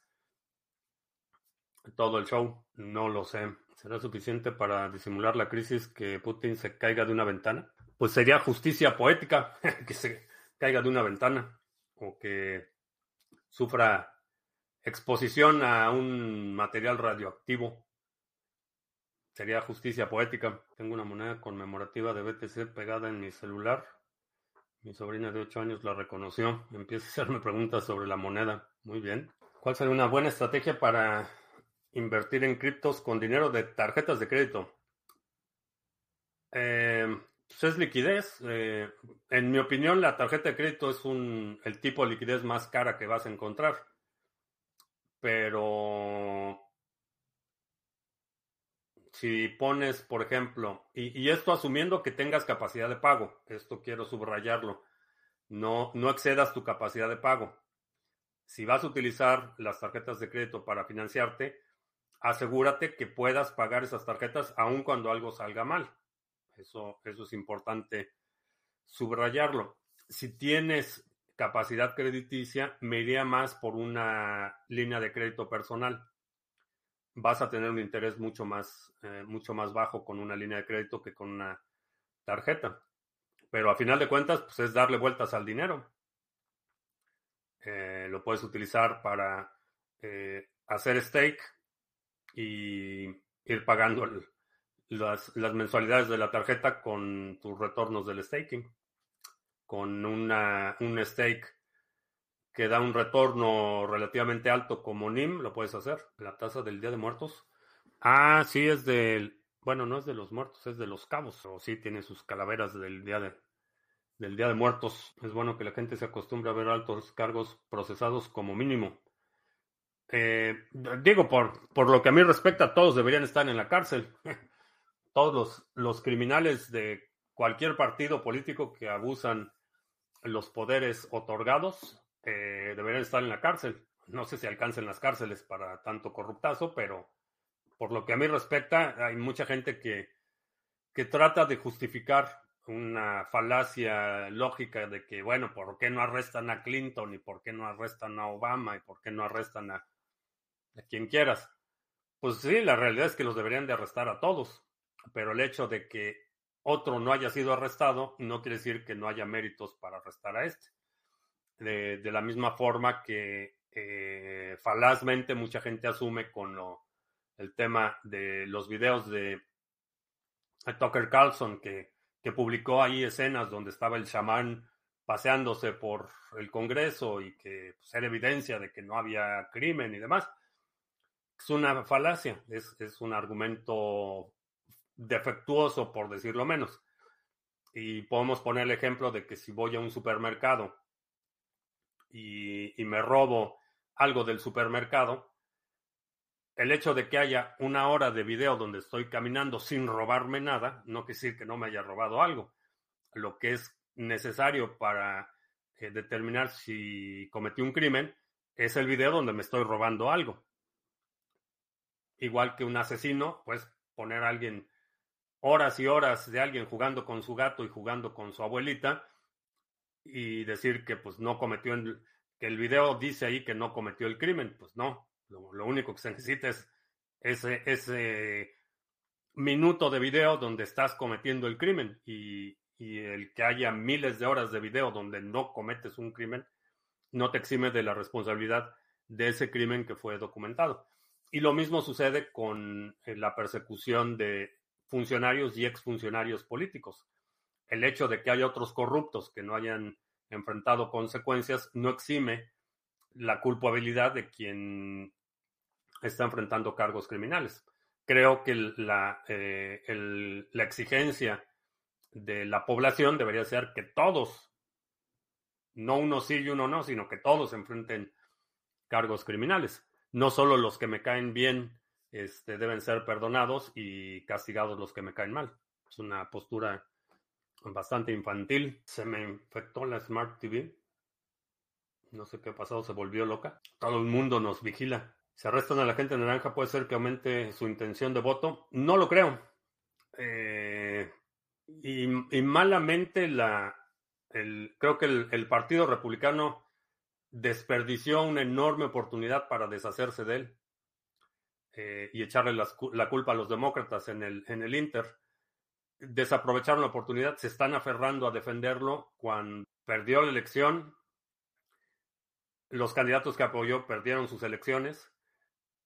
Todo el show, no lo sé. ¿Será suficiente para disimular la crisis que Putin se caiga de una ventana? Pues sería justicia poética *laughs* que se caiga de una ventana o que sufra exposición a un material radioactivo. Sería justicia poética. Tengo una moneda conmemorativa de BTC pegada en mi celular. Mi sobrina de 8 años la reconoció. Empieza a hacerme preguntas sobre la moneda. Muy bien. ¿Cuál sería una buena estrategia para invertir en criptos con dinero de tarjetas de crédito? Eh, pues es liquidez. Eh, en mi opinión, la tarjeta de crédito es un, el tipo de liquidez más cara que vas a encontrar. Pero si pones, por ejemplo, y, esto asumiendo que tengas capacidad de pago, esto quiero subrayarlo, no, no excedas tu capacidad de pago. Si vas a utilizar las tarjetas de crédito para financiarte, asegúrate que puedas pagar esas tarjetas aun cuando algo salga mal. Eso, eso es importante subrayarlo. Si tienes capacidad crediticia, me iría más por una línea de crédito personal vas a tener un interés mucho más, eh, mucho más bajo con una línea de crédito que con una tarjeta. Pero a final de cuentas, pues es darle vueltas al dinero. Eh, lo puedes utilizar para eh, hacer stake y ir pagando las, las, mensualidades de la tarjeta con tus retornos del staking. Con una, un stake que da un retorno relativamente alto como NIM, lo puedes hacer. La tasa del Día de Muertos. Ah, sí, es del... Bueno, no es de los muertos, es de los cabos. O sí, tiene sus calaveras del Día de, del día de Muertos. Es bueno que la gente se acostumbre a ver altos cargos procesados como mínimo. Eh, digo, por, por lo que a mí respecta, todos deberían estar en la cárcel. *laughs* todos los, los criminales de cualquier partido político que abusan los poderes otorgados eh, deberían estar en la cárcel. No sé si alcancen las cárceles para tanto corruptazo, pero por lo que a mí respecta, hay mucha gente que, que trata de justificar una falacia lógica de que, bueno, ¿por qué no arrestan a Clinton y por qué no arrestan a Obama y por qué no arrestan a, a quien quieras? Pues sí, la realidad es que los deberían de arrestar a todos, pero el hecho de que otro no haya sido arrestado no quiere decir que no haya méritos para arrestar a este de, la misma forma que eh, falazmente mucha gente asume con lo, el tema de los videos de Tucker Carlson que, que publicó ahí escenas donde estaba el chamán paseándose por el Congreso y que pues, era evidencia de que no había crimen y demás. Es una falacia, es, es un argumento defectuoso, por decirlo menos. Y podemos poner el ejemplo de que si voy a un supermercado y, me robo algo del supermercado, el hecho de que haya una hora de video donde estoy caminando sin robarme nada, no quiere decir que no me haya robado algo. Lo que es necesario para eh, determinar si cometí un crimen es el video donde me estoy robando algo. Igual que un asesino, pues poner a alguien horas y horas de alguien jugando con su gato y jugando con su abuelita y decir que pues no cometió, el, que el video dice ahí que no cometió el crimen. Pues no, lo, único que se necesita es ese, ese minuto de video donde estás cometiendo el crimen y, y el que haya miles de horas de video donde no cometes un crimen no te exime de la responsabilidad de ese crimen que fue documentado. Y lo mismo sucede con eh, la persecución de funcionarios y exfuncionarios políticos. El hecho de que haya otros corruptos que no hayan enfrentado consecuencias no exime la culpabilidad de quien está enfrentando cargos criminales. Creo que la, eh, la exigencia de la población debería ser que todos, no uno sí y uno no, sino que todos enfrenten cargos criminales. No solo los que me caen bien este, deben ser perdonados y castigados los que me caen mal. Es una postura bastante infantil. Se me infectó la Smart TV. No sé qué ha pasado, se volvió loca. Todo el mundo nos vigila. Si arrestan a la gente naranja, puede ser que aumente su intención de voto. No lo creo. Eh, y, malamente la, el, creo que el, Partido Republicano desperdició una enorme oportunidad para deshacerse de él eh, y echarle la culpa a los demócratas en el, en el Inter. Desaprovecharon la oportunidad, se están aferrando a defenderlo cuando perdió la elección. Los candidatos que apoyó perdieron sus elecciones,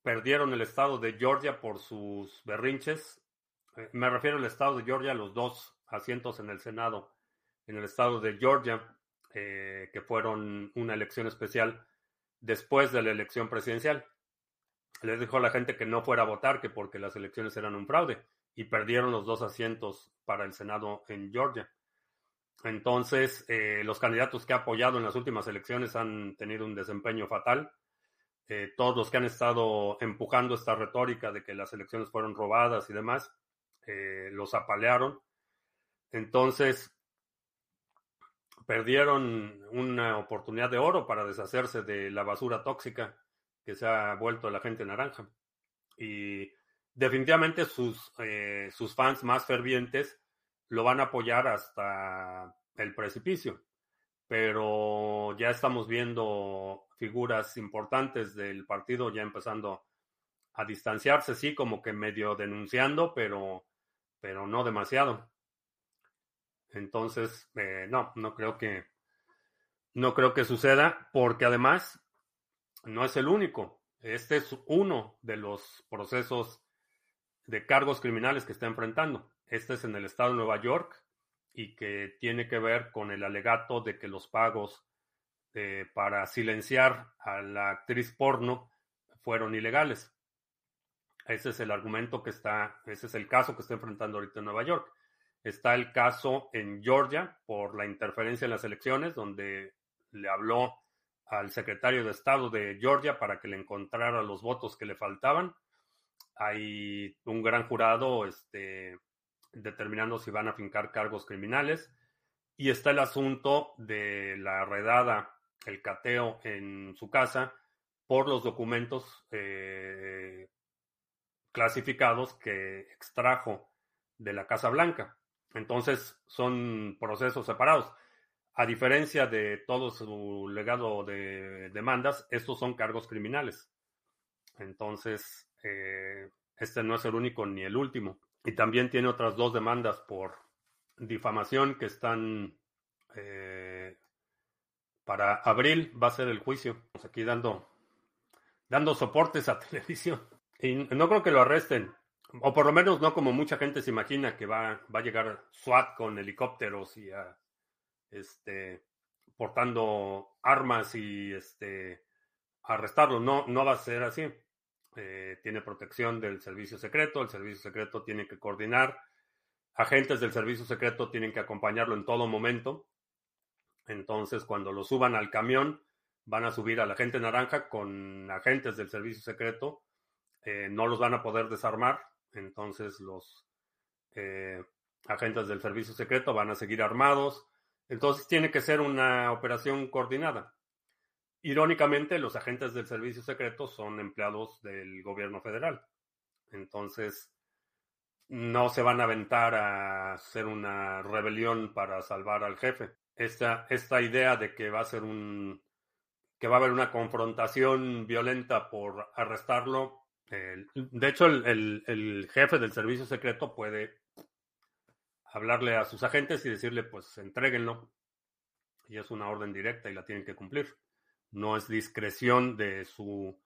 perdieron el estado de Georgia por sus berrinches eh, me refiero al estado de Georgia, los dos asientos en el Senado en el estado de Georgia, eh, que fueron una elección especial después de la elección presidencial. Les dijo a la gente que no fuera a votar, que porque las elecciones eran un fraude, y perdieron los dos asientos para el Senado en Georgia. Entonces, eh, los candidatos que ha apoyado en las últimas elecciones han tenido un desempeño fatal. todos los que han estado empujando esta retórica de que las elecciones fueron robadas y demás, eh, los apalearon. Entonces, perdieron una oportunidad de oro para deshacerse de la basura tóxica que se ha vuelto la gente naranja. Y definitivamente sus, eh, sus fans más fervientes lo van a apoyar hasta el precipicio. Pero ya estamos viendo figuras importantes del partido ya empezando a distanciarse, sí, como que medio denunciando, pero pero no demasiado. Entonces, eh, no, no creo que no creo que suceda, porque además no es el único. Este es uno de los procesos de cargos criminales que está enfrentando. Este es en el estado de Nueva York y que tiene que ver con el alegato de que los pagos eh, para silenciar a la actriz porno fueron ilegales. Ese es el argumento que está, ese es el caso que está enfrentando ahorita en Nueva York. Está el caso en Georgia por la interferencia en las elecciones, donde le habló al secretario de Estado de Georgia para que le encontrara los votos que le faltaban. Hay un gran jurado este, determinando si van a fincar cargos criminales. Y está el asunto de la redada, el cateo en su casa por los documentos eh, clasificados que extrajo de la Casa Blanca. Entonces son procesos separados. A diferencia de todo su legado de demandas, estos son cargos criminales. Entonces, eh, este no es el único ni el último. Y también tiene otras dos demandas por difamación que están eh, para abril va a ser el juicio. aquí dando, dando soportes a *laughs* televisión. Y no creo que lo arresten. O por lo menos no como mucha gente se imagina que va, va a llegar SWAT con helicópteros y a, este, portando armas y este, arrestarlo. No, no va a ser así. Eh, tiene protección del servicio secreto. El servicio secreto tiene que coordinar. Agentes del servicio secreto tienen que acompañarlo en todo momento. Entonces, cuando lo suban al camión, van a subir a la gente naranja con agentes del servicio secreto eh, no los van a poder desarmar, entonces los eh, agentes del servicio secreto van a seguir armados, entonces tiene que ser una operación coordinada. Irónicamente, los agentes del servicio secreto son empleados del gobierno federal, entonces no se van a aventar a hacer una rebelión para salvar al jefe. esta, esta idea de que va a ser un que va a haber una confrontación violenta por arrestarlo. de hecho, el, el, jefe del servicio secreto puede hablarle a sus agentes y decirle, pues, entréguenlo. Y es una orden directa y la tienen que cumplir. No es discreción de su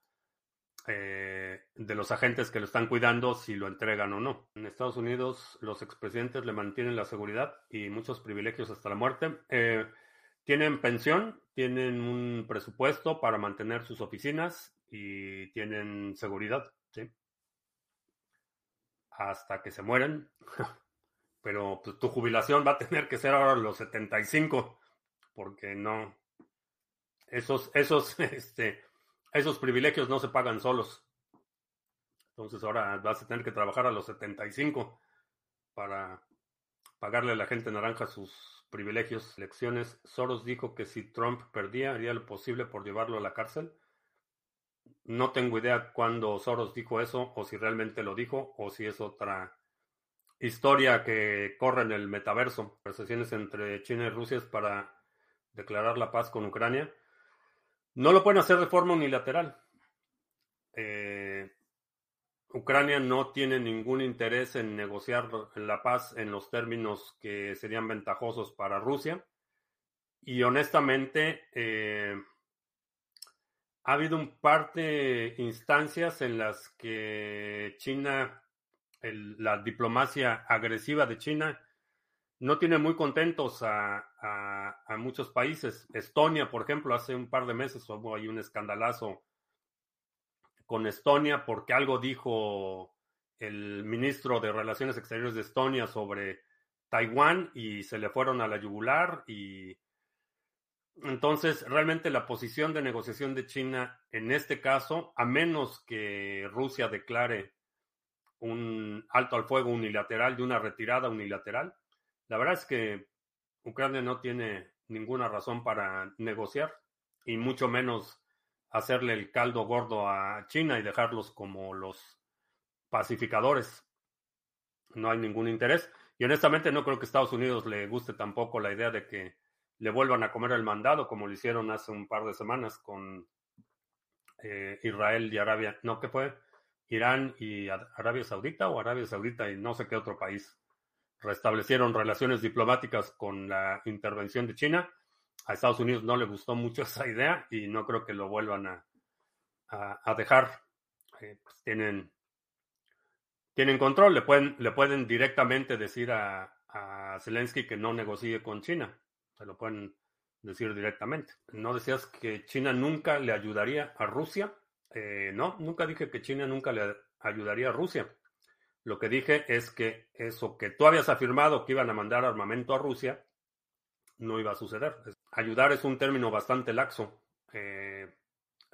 eh, de los agentes que lo están cuidando si lo entregan o no. En Estados Unidos los expresidentes le mantienen la seguridad y muchos privilegios hasta la muerte. Eh, tienen pensión, tienen un presupuesto para mantener sus oficinas y tienen seguridad, ¿sí? Hasta que se mueren. *laughs* Pero pues, tu jubilación va a tener que ser ahora los 75, porque no. Esos, esos, *laughs* este, esos privilegios no se pagan solos. Entonces ahora vas a tener que trabajar a los 75 para pagarle a la gente naranja sus privilegios. Elecciones. Soros dijo que si Trump perdía, haría lo posible por llevarlo a la cárcel. No tengo idea cuándo Soros dijo eso, o si realmente lo dijo, o si es otra historia que corre en el metaverso. Conversaciones entre China y Rusia para declarar la paz con Ucrania. No lo pueden hacer de forma unilateral. Eh, Ucrania no tiene ningún interés en negociar la paz en los términos que serían ventajosos para Rusia. Y honestamente, eh, ha habido un par de instancias en las que China, la diplomacia agresiva de China, no tiene muy contentos a, muchos países. Estonia, por ejemplo, hace un par de meses hubo ahí un escandalazo con Estonia porque algo dijo el ministro de Relaciones Exteriores de Estonia sobre Taiwán y se le fueron a la yugular y entonces realmente la posición de negociación de China en este caso, a menos que Rusia declare un alto al fuego unilateral de una retirada unilateral, la verdad es que Ucrania no tiene ninguna razón para negociar y mucho menos hacerle el caldo gordo a China y dejarlos como los pacificadores. No hay ningún interés. Y honestamente no creo que a Estados Unidos le guste tampoco la idea de que le vuelvan a comer el mandado, como lo hicieron hace un par de semanas con eh, Israel y Arabia. No, ¿qué fue? Irán y Arabia Saudita o Arabia Saudita y no sé qué otro país restablecieron relaciones diplomáticas con la intervención de China. A Estados Unidos no le gustó mucho *laughs* esa idea y no creo que lo vuelvan a, a, dejar. Eh, pues tienen, tienen control, le pueden, le pueden directamente decir a, a Zelensky que no negocie con China. Se lo pueden decir directamente. ¿No decías que China nunca le ayudaría a Rusia? Eh, no, nunca dije que China nunca le ayudaría a Rusia. Lo que dije es que eso que tú habías afirmado que iban a mandar armamento a Rusia, no iba a suceder. Ayudar es un término bastante laxo. Eh,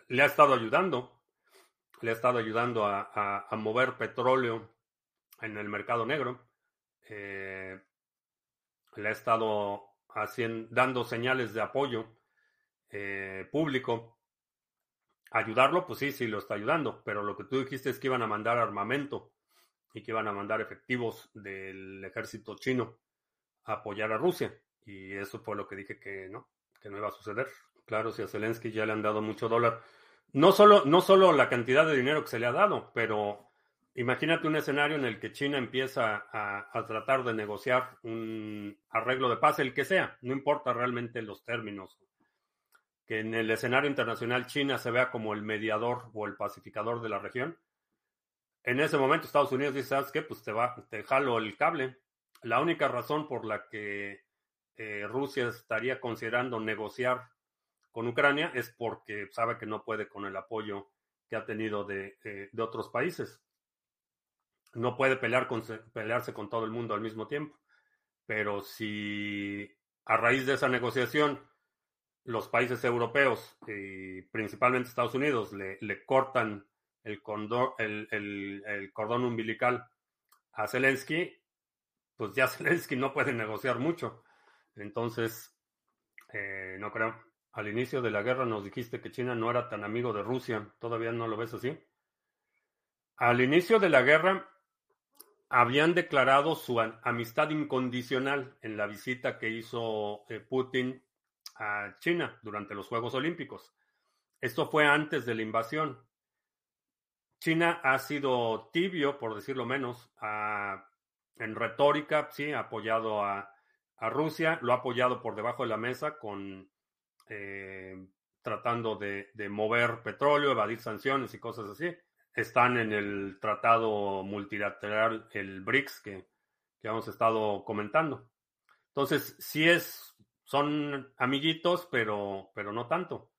le ha estado ayudando, le ha estado ayudando a, mover petróleo en el mercado negro. Eh, le ha estado haciendo, dando señales de apoyo eh, público. Ayudarlo, pues sí, sí lo está ayudando, pero lo que tú dijiste es que iban a mandar armamento y que iban a mandar efectivos del ejército chino a apoyar a Rusia. Y eso fue lo que dije que no, que no iba a suceder. Claro, si a Zelensky ya le han dado mucho dólar. No solo, no solo la cantidad de dinero que se le ha dado, pero imagínate un escenario en el que China empieza a, a tratar de negociar un arreglo de paz, el que sea, no importa realmente los términos. Que en el escenario internacional China se vea como el mediador o el pacificador de la región en ese momento Estados Unidos dice, ¿sabes qué? Pues te, va, te jalo el cable. La única razón por la que eh, Rusia estaría considerando negociar con Ucrania es porque sabe que no puede con el apoyo que ha tenido de, eh, de otros países. No puede pelear pelearse con todo el mundo al mismo tiempo. Pero si a raíz de esa negociación los países europeos y principalmente Estados Unidos le cortan el, el, cordón umbilical a Zelensky, pues ya *laughs* Zelensky no puede negociar mucho. Entonces, eh, no creo. Al inicio de la guerra nos dijiste que China no era tan amigo de Rusia. ¿Todavía no lo ves así? Al inicio de la guerra, habían declarado su amistad incondicional en la visita que hizo eh, Putin a China durante los Juegos Olímpicos. Esto fue antes de la invasión. China ha sido tibio, por decirlo menos, en retórica, sí, ha apoyado a, Rusia, lo ha apoyado por debajo de la mesa con eh, tratando de, mover petróleo, evadir sanciones y cosas así. Están en el tratado multilateral, el BRICS, que, que hemos estado comentando. Entonces, sí es, son amiguitos, pero, pero no tanto.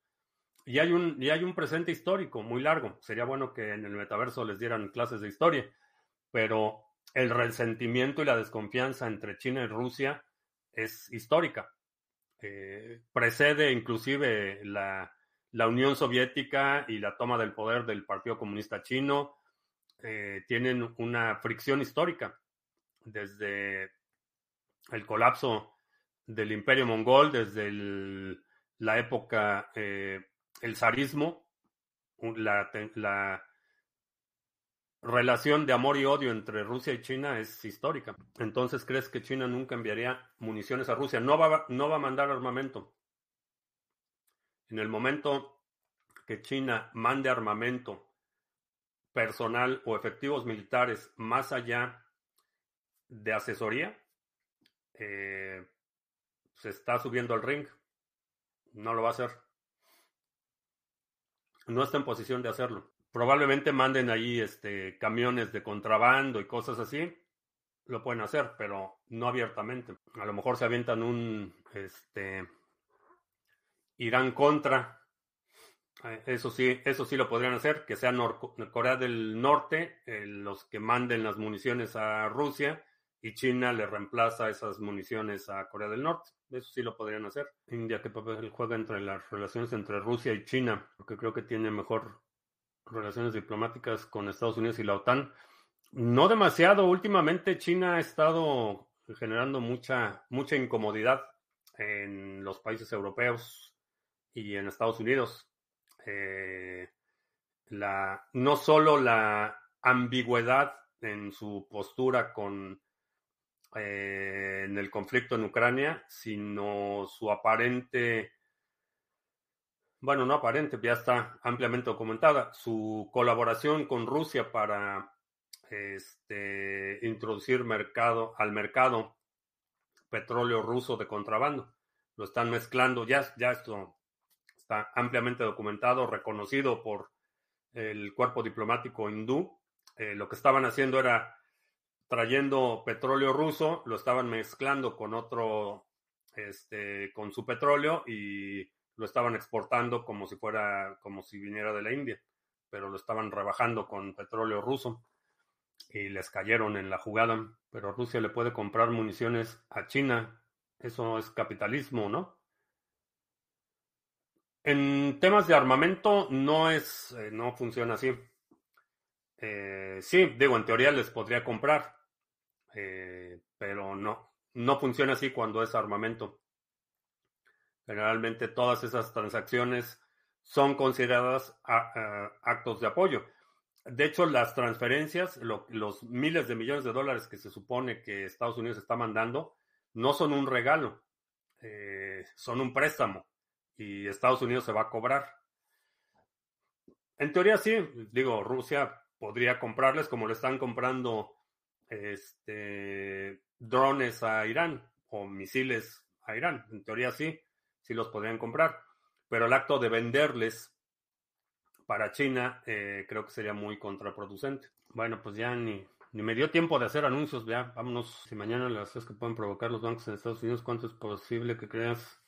Y hay, un, y hay un presente histórico muy largo. Sería bueno que en el metaverso les dieran clases de historia, pero el resentimiento y la desconfianza entre China y Rusia es histórica. Eh, precede inclusive la, Unión Soviética y la toma del poder del Partido Comunista Chino. Eh, tienen una fricción histórica desde el colapso del imperio mongol, desde la época eh, el zarismo, la, la, relación de amor y odio entre Rusia y China es histórica. Entonces, ¿crees que China nunca enviaría municiones a Rusia? No va, no va a mandar armamento. En el momento que China mande armamento personal o efectivos militares más allá de asesoría, eh, se está subiendo al ring. No lo va a hacer no está en posición de hacerlo. Probablemente manden ahí este, camiones de contrabando y cosas así. Lo pueden hacer, pero no abiertamente. A lo mejor se avientan un este, Irán contra. Eh, eso sí, eso sí lo podrían hacer, que sea Corea del Norte eh, los que manden las municiones a Rusia y China le reemplaza esas municiones a Corea del Norte. Eso sí lo podrían hacer. India, ¿qué papel juega entre las relaciones entre Rusia y China? Porque creo que tiene mejor relaciones diplomáticas con Estados Unidos y la OTAN. No demasiado. Últimamente China ha estado generando mucha, mucha incomodidad en los países europeos y en Estados Unidos. Eh, no solo la ambigüedad en su postura con eh, en el conflicto en Ucrania, sino su aparente, bueno, no aparente, ya está ampliamente documentada, su colaboración con Rusia para este, introducir mercado, al mercado petróleo ruso de contrabando. Lo están mezclando, ya, ya esto está ampliamente documentado, reconocido por el cuerpo diplomático hindú. Eh, lo que estaban haciendo era trayendo petróleo ruso, lo estaban mezclando con otro, este, con su petróleo y lo estaban exportando como si fuera, como si viniera de la India, pero lo estaban rebajando con petróleo ruso y les cayeron en la jugada. Pero Rusia le puede comprar municiones a China. Eso es capitalismo, ¿no? En temas de armamento no es, eh, no funciona así. Eh, sí, digo, en teoría les podría comprar, eh, pero no, no funciona así cuando es armamento. Generalmente todas esas transacciones son consideradas actos de apoyo. De hecho, las transferencias, los miles de millones de dólares que se supone que Estados Unidos está mandando, no son un regalo, eh, son un préstamo y Estados Unidos se va a cobrar. En teoría sí, digo, Rusia podría comprarles como le están comprando este, drones a Irán o misiles a Irán. En teoría sí, sí los podrían comprar. Pero el acto de venderles para China eh, creo que sería muy contraproducente. Bueno, pues ya ni, ni me dio tiempo de hacer anuncios. Ya, vámonos. Si mañana las cosas que pueden provocar los bancos en Estados Unidos, ¿cuánto es posible que creas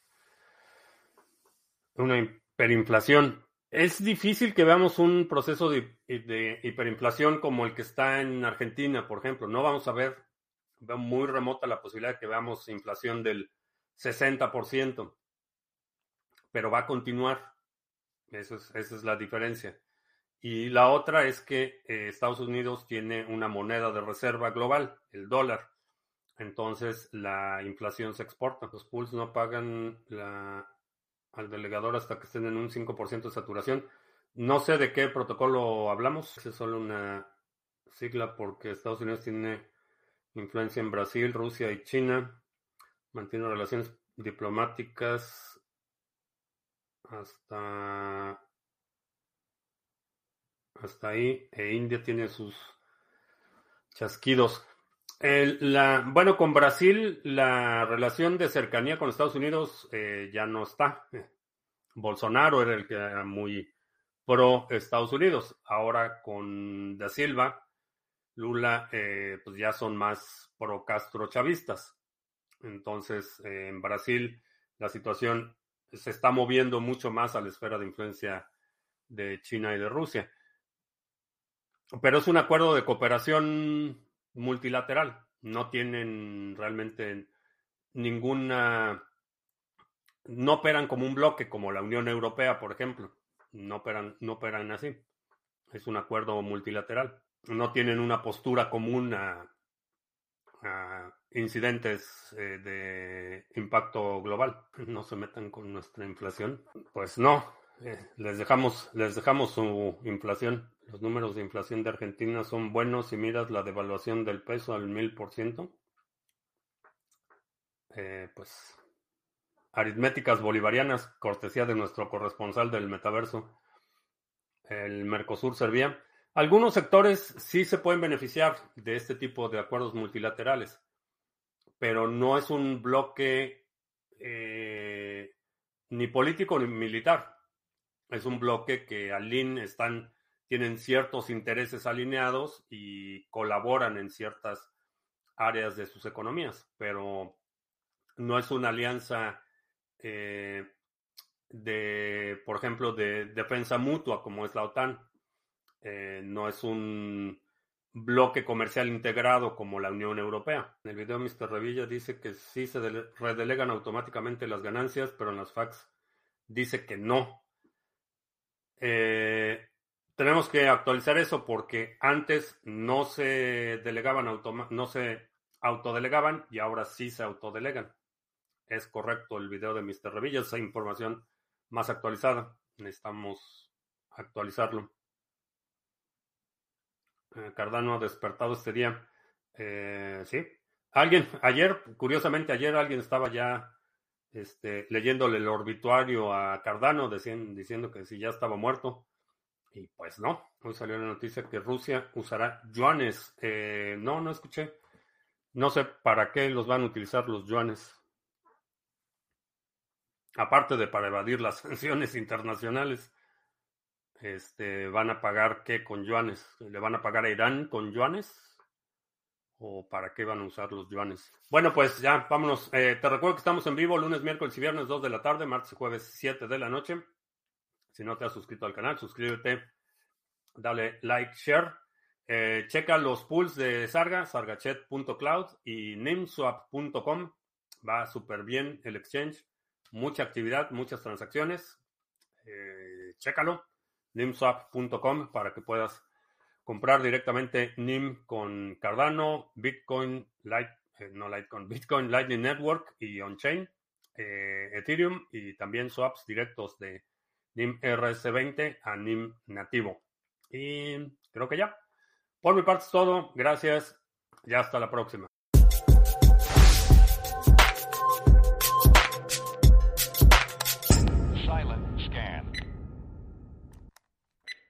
una hiperinflación? Es difícil que veamos un proceso de, hiperinflación como el que está en Argentina, por ejemplo. No vamos a ver, veo muy remota la posibilidad de que veamos inflación del 60%, pero va a continuar. Eso es, esa es la diferencia. Y la otra es que eh, Estados Unidos tiene una moneda de reserva global, el dólar. Entonces la inflación se exporta. Los pools no pagan la, al delegador hasta que estén en un 5% de saturación. No sé de qué protocolo hablamos, es solo una sigla porque Estados Unidos tiene Influencia en Brasil, Rusia y China. Mantiene relaciones diplomáticas hasta hasta ahí. E India tiene sus chasquidos. La, bueno, con Brasil la relación de cercanía con Estados Unidos eh, ya no está. Bolsonaro era el que era muy pro Estados Unidos. Ahora con Da Silva, Lula, eh, pues ya son más pro Castro chavistas. Entonces, eh, en Brasil la situación se está moviendo mucho más a la esfera de influencia de China y de Rusia. Pero es un acuerdo de cooperación multilateral. No tienen realmente ninguna... No operan como un bloque, como la Unión Europea, por ejemplo. No operan, no operan así. Es un acuerdo multilateral. No tienen una postura común a, incidentes eh, de impacto global. No se metan con nuestra inflación. Pues no, eh, les dejamos, les dejamos su inflación. Los números de inflación de Argentina son buenos si miras la devaluación del peso al mil por ciento. Eh, pues aritméticas bolivarianas, cortesía de nuestro corresponsal del metaverso. El Mercosur servía. Algunos sectores sí se pueden beneficiar de este tipo de acuerdos multilaterales, pero no es un bloque eh, ni político ni militar. Es un bloque que al IN están tienen ciertos intereses alineados y colaboran en ciertas áreas de sus economías, pero no es una alianza eh, de, por ejemplo, de defensa mutua como es la OTAN. Eh, no es un bloque comercial integrado como la Unión Europea. En el video Mr. Revilla dice que sí se redelegan automáticamente las ganancias, pero en las fax dice que no. Eh, tenemos que actualizar eso porque antes no se delegaban no se autodelegaban y ahora sí se autodelegan. Es correcto el video de Mr. Revilla, esa información más actualizada. Necesitamos actualizarlo. Eh, Cardano ha despertado este día. Eh, sí. Alguien, ayer, curiosamente, ayer alguien estaba ya este, leyéndole el orbituario a Cardano, diciendo que si ya estaba muerto. Y pues no, hoy salió la noticia que Rusia usará yuanes. Eh, no, no escuché. No sé para qué los van a utilizar los yuanes. Aparte de para evadir las *laughs* sanciones internacionales, este, van a pagar qué con yuanes. ¿Le van a pagar a Irán con yuanes? ¿O para qué van a usar los yuanes? Bueno, pues ya, vámonos. Eh, te recuerdo que estamos en vivo lunes, miércoles y viernes 2 de la tarde, martes y jueves 7 de la noche. Si no te has suscrito al canal, suscríbete, dale like, share. Eh, checa los pools de Sarga, sargachet.cloud y nimswap.com. Va súper bien el exchange. Mucha actividad, muchas transacciones. Eh, chécalo. nimswap.com para que puedas comprar directamente NIM con Cardano, Bitcoin, Light, eh, no Litecoin, Bitcoin Lightning Network y on-chain, Ethereum y también swaps directos de NIM RS20 a NIM nativo. Y creo que ya. Por mi parte es todo. Gracias y hasta la próxima.